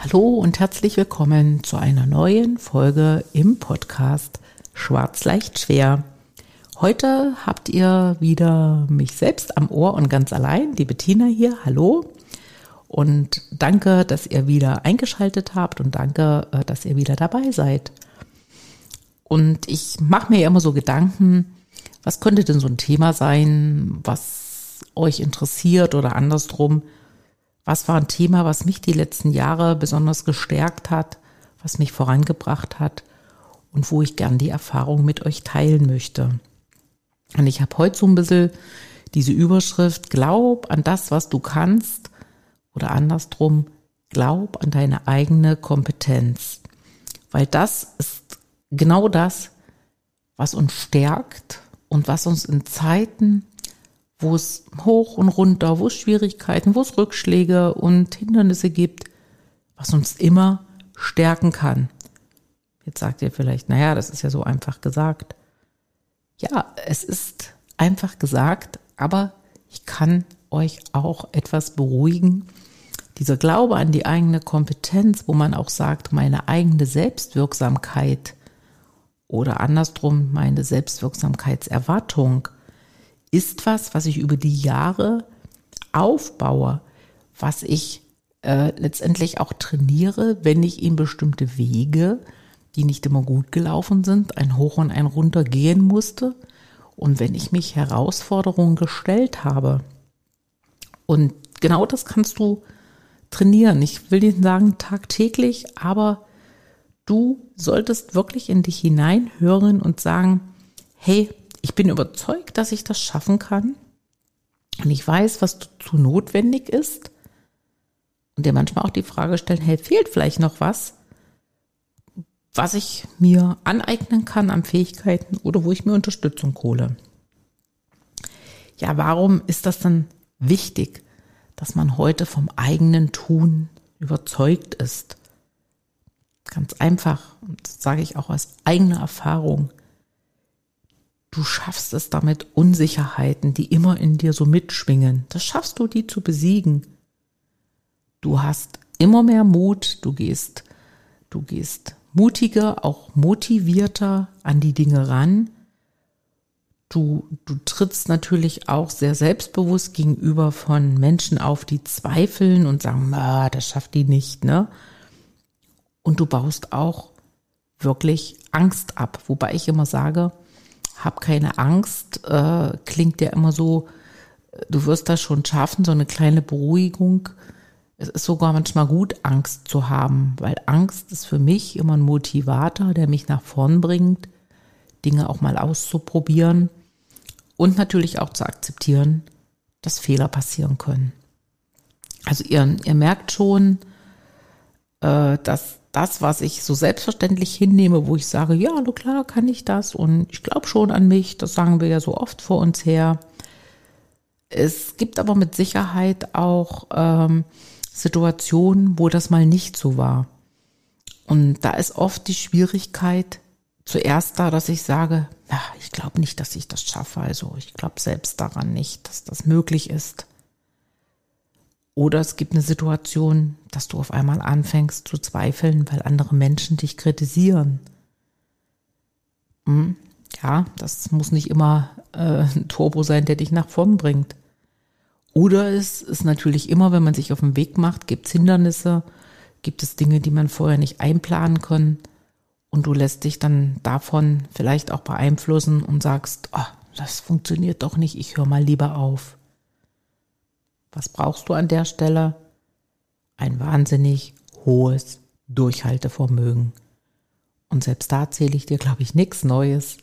Hallo und herzlich willkommen zu einer neuen Folge im Podcast Schwarz leicht schwer. Heute habt ihr wieder mich selbst am Ohr und ganz allein, die Bettina hier. Hallo. Und danke, dass ihr wieder eingeschaltet habt und danke, äh, dass ihr wieder dabei seid. Und ich mache mir ja immer so Gedanken, was könnte denn so ein Thema sein, was euch interessiert oder andersrum, was war ein Thema, was mich die letzten Jahre besonders gestärkt hat, was mich vorangebracht hat und wo ich gern die Erfahrung mit euch teilen möchte. Und ich habe heute so ein bisschen diese Überschrift, glaub an das, was du kannst oder andersrum, glaub an deine eigene Kompetenz. Weil das ist genau das, was uns stärkt und was uns in Zeiten wo es hoch und runter, wo es Schwierigkeiten, wo es Rückschläge und Hindernisse gibt, was uns immer stärken kann. Jetzt sagt ihr vielleicht, naja, das ist ja so einfach gesagt. Ja, es ist einfach gesagt, aber ich kann euch auch etwas beruhigen. Dieser Glaube an die eigene Kompetenz, wo man auch sagt, meine eigene Selbstwirksamkeit oder andersrum meine Selbstwirksamkeitserwartung ist was, was ich über die Jahre aufbaue, was ich äh, letztendlich auch trainiere, wenn ich in bestimmte Wege, die nicht immer gut gelaufen sind, ein Hoch und ein Runter gehen musste und wenn ich mich Herausforderungen gestellt habe. Und genau das kannst du trainieren. Ich will nicht sagen tagtäglich, aber du solltest wirklich in dich hineinhören und sagen, hey, ich bin überzeugt, dass ich das schaffen kann. Und ich weiß, was dazu notwendig ist. Und dir manchmal auch die Frage stellen, hey, fehlt vielleicht noch was, was ich mir aneignen kann an Fähigkeiten oder wo ich mir Unterstützung hole. Ja, warum ist das dann wichtig, dass man heute vom eigenen Tun überzeugt ist? Ganz einfach, und das sage ich auch aus eigener Erfahrung. Du schaffst es damit, Unsicherheiten, die immer in dir so mitschwingen, das schaffst du, die zu besiegen. Du hast immer mehr Mut, du gehst, du gehst mutiger, auch motivierter an die Dinge ran. Du, du trittst natürlich auch sehr selbstbewusst gegenüber von Menschen auf, die zweifeln und sagen, das schafft die nicht, ne? Und du baust auch wirklich Angst ab, wobei ich immer sage, hab keine Angst, äh, klingt ja immer so, du wirst das schon schaffen, so eine kleine Beruhigung. Es ist sogar manchmal gut, Angst zu haben, weil Angst ist für mich immer ein Motivator, der mich nach vorn bringt, Dinge auch mal auszuprobieren und natürlich auch zu akzeptieren, dass Fehler passieren können. Also ihr, ihr merkt schon, äh, dass das, was ich so selbstverständlich hinnehme, wo ich sage, ja, hallo klar, kann ich das und ich glaube schon an mich, das sagen wir ja so oft vor uns her. Es gibt aber mit Sicherheit auch ähm, Situationen, wo das mal nicht so war. Und da ist oft die Schwierigkeit zuerst da, dass ich sage, na, ich glaube nicht, dass ich das schaffe. Also ich glaube selbst daran nicht, dass das möglich ist. Oder es gibt eine Situation, dass du auf einmal anfängst zu zweifeln, weil andere Menschen dich kritisieren. Hm, ja, das muss nicht immer äh, ein Turbo sein, der dich nach vorn bringt. Oder es ist natürlich immer, wenn man sich auf den Weg macht, gibt es Hindernisse, gibt es Dinge, die man vorher nicht einplanen kann. Und du lässt dich dann davon vielleicht auch beeinflussen und sagst, oh, das funktioniert doch nicht, ich höre mal lieber auf. Was brauchst du an der Stelle? Ein wahnsinnig hohes Durchhaltevermögen. Und selbst da erzähle ich dir, glaube ich, nichts Neues.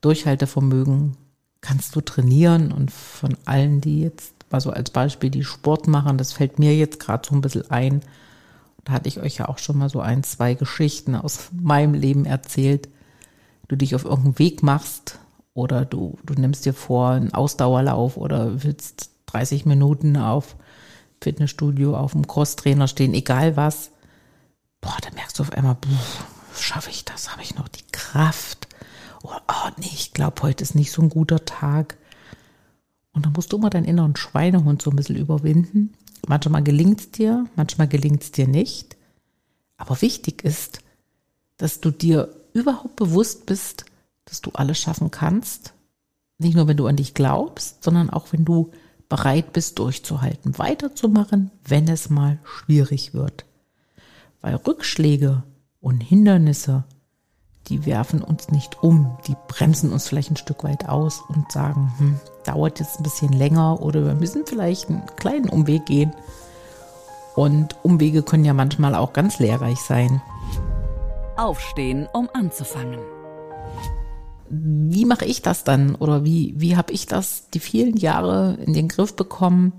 Durchhaltevermögen kannst du trainieren und von allen, die jetzt, also als Beispiel, die Sport machen, das fällt mir jetzt gerade so ein bisschen ein. Da hatte ich euch ja auch schon mal so ein, zwei Geschichten aus meinem Leben erzählt. Du dich auf irgendeinen Weg machst oder du, du nimmst dir vor einen Ausdauerlauf oder willst 30 Minuten auf Fitnessstudio, auf dem Crosstrainer stehen, egal was. Boah, da merkst du auf einmal, schaffe ich das? Habe ich noch die Kraft? Oder, oh nee, ich glaube, heute ist nicht so ein guter Tag. Und dann musst du immer deinen inneren Schweinehund so ein bisschen überwinden. Manchmal gelingt es dir, manchmal gelingt es dir nicht. Aber wichtig ist, dass du dir überhaupt bewusst bist, dass du alles schaffen kannst. Nicht nur, wenn du an dich glaubst, sondern auch, wenn du bereit bist, durchzuhalten, weiterzumachen, wenn es mal schwierig wird. Weil Rückschläge und Hindernisse die werfen uns nicht um, die bremsen uns vielleicht ein Stück weit aus und sagen, hm, dauert jetzt ein bisschen länger oder wir müssen vielleicht einen kleinen Umweg gehen. Und Umwege können ja manchmal auch ganz lehrreich sein. Aufstehen, um anzufangen. Wie mache ich das dann oder wie, wie habe ich das die vielen Jahre in den Griff bekommen?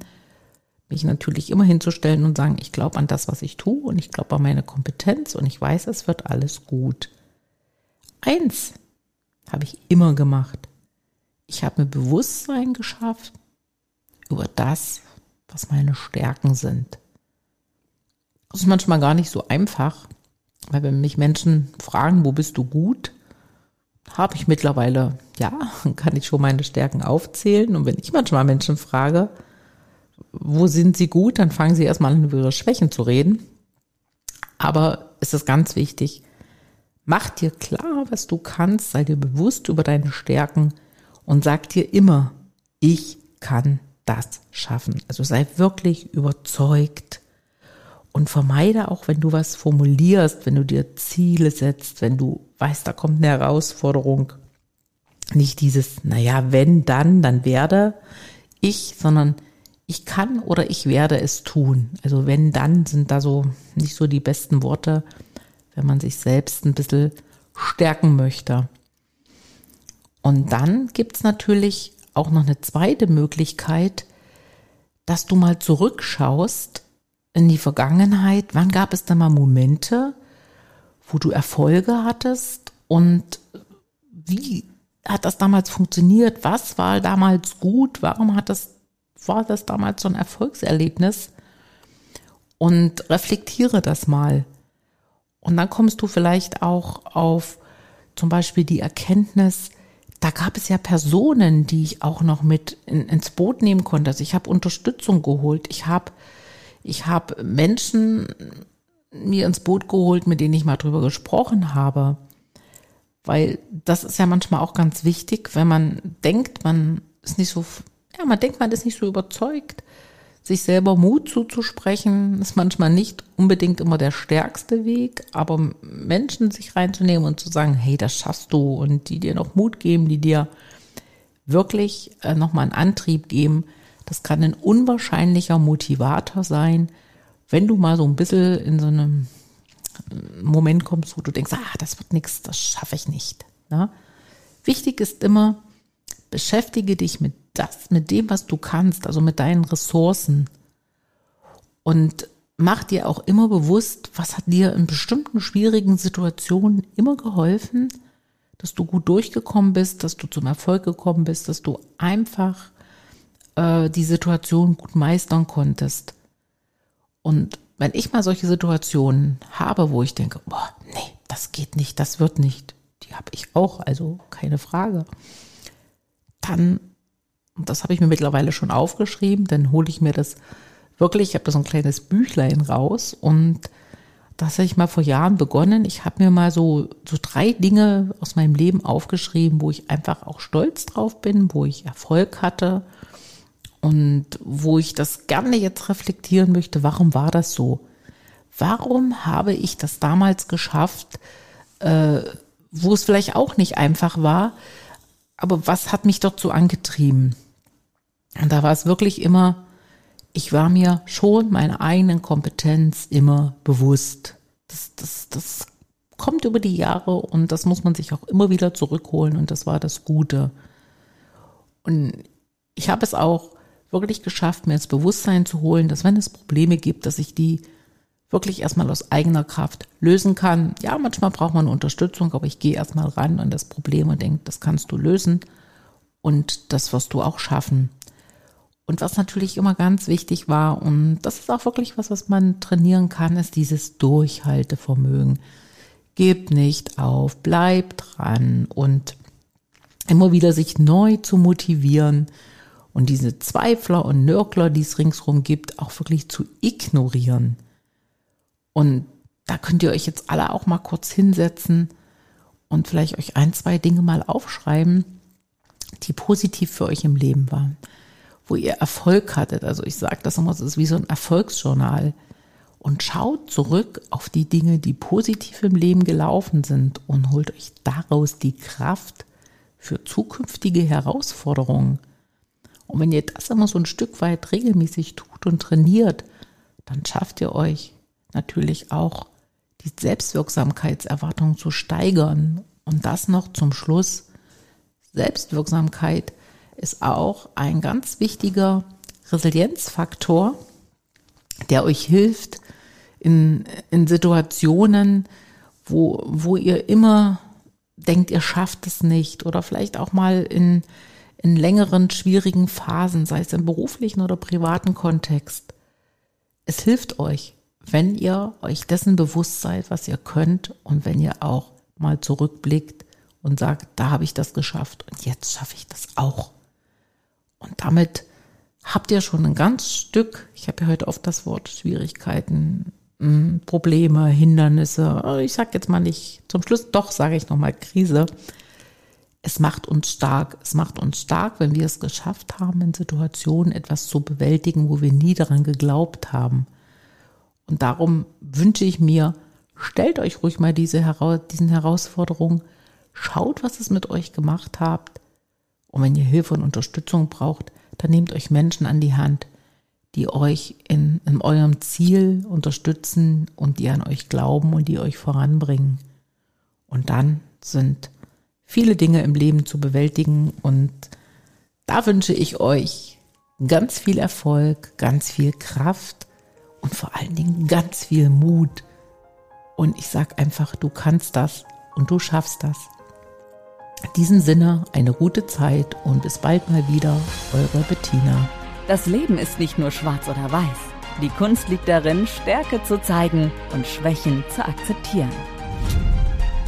Mich natürlich immer hinzustellen und sagen, ich glaube an das, was ich tue und ich glaube an meine Kompetenz und ich weiß, es wird alles gut. Eins habe ich immer gemacht. Ich habe mir Bewusstsein geschafft über das, was meine Stärken sind. Das ist manchmal gar nicht so einfach, weil wenn mich Menschen fragen, wo bist du gut, habe ich mittlerweile, ja, kann ich schon meine Stärken aufzählen. Und wenn ich manchmal Menschen frage, wo sind sie gut, dann fangen sie erstmal an, über ihre Schwächen zu reden. Aber es ist ganz wichtig, Mach dir klar, was du kannst, sei dir bewusst über deine Stärken und sag dir immer, ich kann das schaffen. Also sei wirklich überzeugt und vermeide auch, wenn du was formulierst, wenn du dir Ziele setzt, wenn du weißt, da kommt eine Herausforderung, nicht dieses, naja, wenn, dann, dann werde ich, sondern ich kann oder ich werde es tun. Also wenn, dann sind da so nicht so die besten Worte wenn man sich selbst ein bisschen stärken möchte. Und dann gibt's natürlich auch noch eine zweite Möglichkeit, dass du mal zurückschaust in die Vergangenheit. Wann gab es da mal Momente, wo du Erfolge hattest und wie hat das damals funktioniert? Was war damals gut? Warum hat das, war das damals so ein Erfolgserlebnis? Und reflektiere das mal. Und dann kommst du vielleicht auch auf zum Beispiel die Erkenntnis, da gab es ja Personen, die ich auch noch mit in, ins Boot nehmen konnte. Also ich habe Unterstützung geholt. Ich habe ich hab Menschen mir ins Boot geholt, mit denen ich mal drüber gesprochen habe. Weil das ist ja manchmal auch ganz wichtig, wenn man denkt, man ist nicht so, ja, man denkt, man ist nicht so überzeugt sich selber Mut zuzusprechen, ist manchmal nicht unbedingt immer der stärkste Weg, aber Menschen sich reinzunehmen und zu sagen, hey, das schaffst du und die dir noch Mut geben, die dir wirklich äh, nochmal einen Antrieb geben, das kann ein unwahrscheinlicher Motivator sein, wenn du mal so ein bisschen in so einem äh, Moment kommst, wo du denkst, ah, das wird nichts, das schaffe ich nicht. Ne? Wichtig ist immer, beschäftige dich mit das, mit dem, was du kannst, also mit deinen Ressourcen. Und mach dir auch immer bewusst, was hat dir in bestimmten schwierigen Situationen immer geholfen, dass du gut durchgekommen bist, dass du zum Erfolg gekommen bist, dass du einfach äh, die Situation gut meistern konntest. Und wenn ich mal solche Situationen habe, wo ich denke, boah, nee, das geht nicht, das wird nicht, die habe ich auch, also keine Frage, dann und das habe ich mir mittlerweile schon aufgeschrieben, dann hole ich mir das wirklich, ich habe da so ein kleines Büchlein raus und das habe ich mal vor Jahren begonnen. Ich habe mir mal so, so drei Dinge aus meinem Leben aufgeschrieben, wo ich einfach auch stolz drauf bin, wo ich Erfolg hatte und wo ich das gerne jetzt reflektieren möchte. Warum war das so? Warum habe ich das damals geschafft, äh, wo es vielleicht auch nicht einfach war, aber was hat mich so angetrieben? Und da war es wirklich immer, ich war mir schon meiner eigenen Kompetenz immer bewusst. Das, das, das kommt über die Jahre und das muss man sich auch immer wieder zurückholen und das war das Gute. Und ich habe es auch wirklich geschafft, mir ins Bewusstsein zu holen, dass wenn es Probleme gibt, dass ich die wirklich erstmal aus eigener Kraft lösen kann. Ja, manchmal braucht man Unterstützung, aber ich gehe erstmal ran an das Problem und denke, das kannst du lösen und das wirst du auch schaffen. Und was natürlich immer ganz wichtig war, und das ist auch wirklich was, was man trainieren kann, ist dieses Durchhaltevermögen. Gebt nicht auf, bleibt dran und immer wieder sich neu zu motivieren und diese Zweifler und Nörgler, die es ringsherum gibt, auch wirklich zu ignorieren. Und da könnt ihr euch jetzt alle auch mal kurz hinsetzen und vielleicht euch ein, zwei Dinge mal aufschreiben, die positiv für euch im Leben waren, wo ihr Erfolg hattet. Also ich sage das immer, es ist wie so ein Erfolgsjournal. Und schaut zurück auf die Dinge, die positiv im Leben gelaufen sind und holt euch daraus die Kraft für zukünftige Herausforderungen. Und wenn ihr das immer so ein Stück weit regelmäßig tut und trainiert, dann schafft ihr euch natürlich auch die Selbstwirksamkeitserwartung zu steigern. Und das noch zum Schluss. Selbstwirksamkeit ist auch ein ganz wichtiger Resilienzfaktor, der euch hilft in, in Situationen, wo, wo ihr immer denkt, ihr schafft es nicht oder vielleicht auch mal in in längeren, schwierigen Phasen, sei es im beruflichen oder privaten Kontext. Es hilft euch, wenn ihr euch dessen bewusst seid, was ihr könnt und wenn ihr auch mal zurückblickt und sagt, da habe ich das geschafft und jetzt schaffe ich das auch. Und damit habt ihr schon ein ganz Stück, ich habe ja heute oft das Wort Schwierigkeiten, hm, Probleme, Hindernisse, ich sage jetzt mal nicht, zum Schluss doch sage ich nochmal Krise, es macht uns stark. Es macht uns stark, wenn wir es geschafft haben, in Situationen etwas zu bewältigen, wo wir nie daran geglaubt haben. Und darum wünsche ich mir, stellt euch ruhig mal diese, diesen Herausforderungen, schaut, was es mit euch gemacht habt. Und wenn ihr Hilfe und Unterstützung braucht, dann nehmt euch Menschen an die Hand, die euch in, in eurem Ziel unterstützen und die an euch glauben und die euch voranbringen. Und dann sind viele Dinge im Leben zu bewältigen. Und da wünsche ich euch ganz viel Erfolg, ganz viel Kraft und vor allen Dingen ganz viel Mut. Und ich sage einfach, du kannst das und du schaffst das. In diesem Sinne eine gute Zeit und bis bald mal wieder, eure Bettina. Das Leben ist nicht nur schwarz oder weiß. Die Kunst liegt darin, Stärke zu zeigen und Schwächen zu akzeptieren.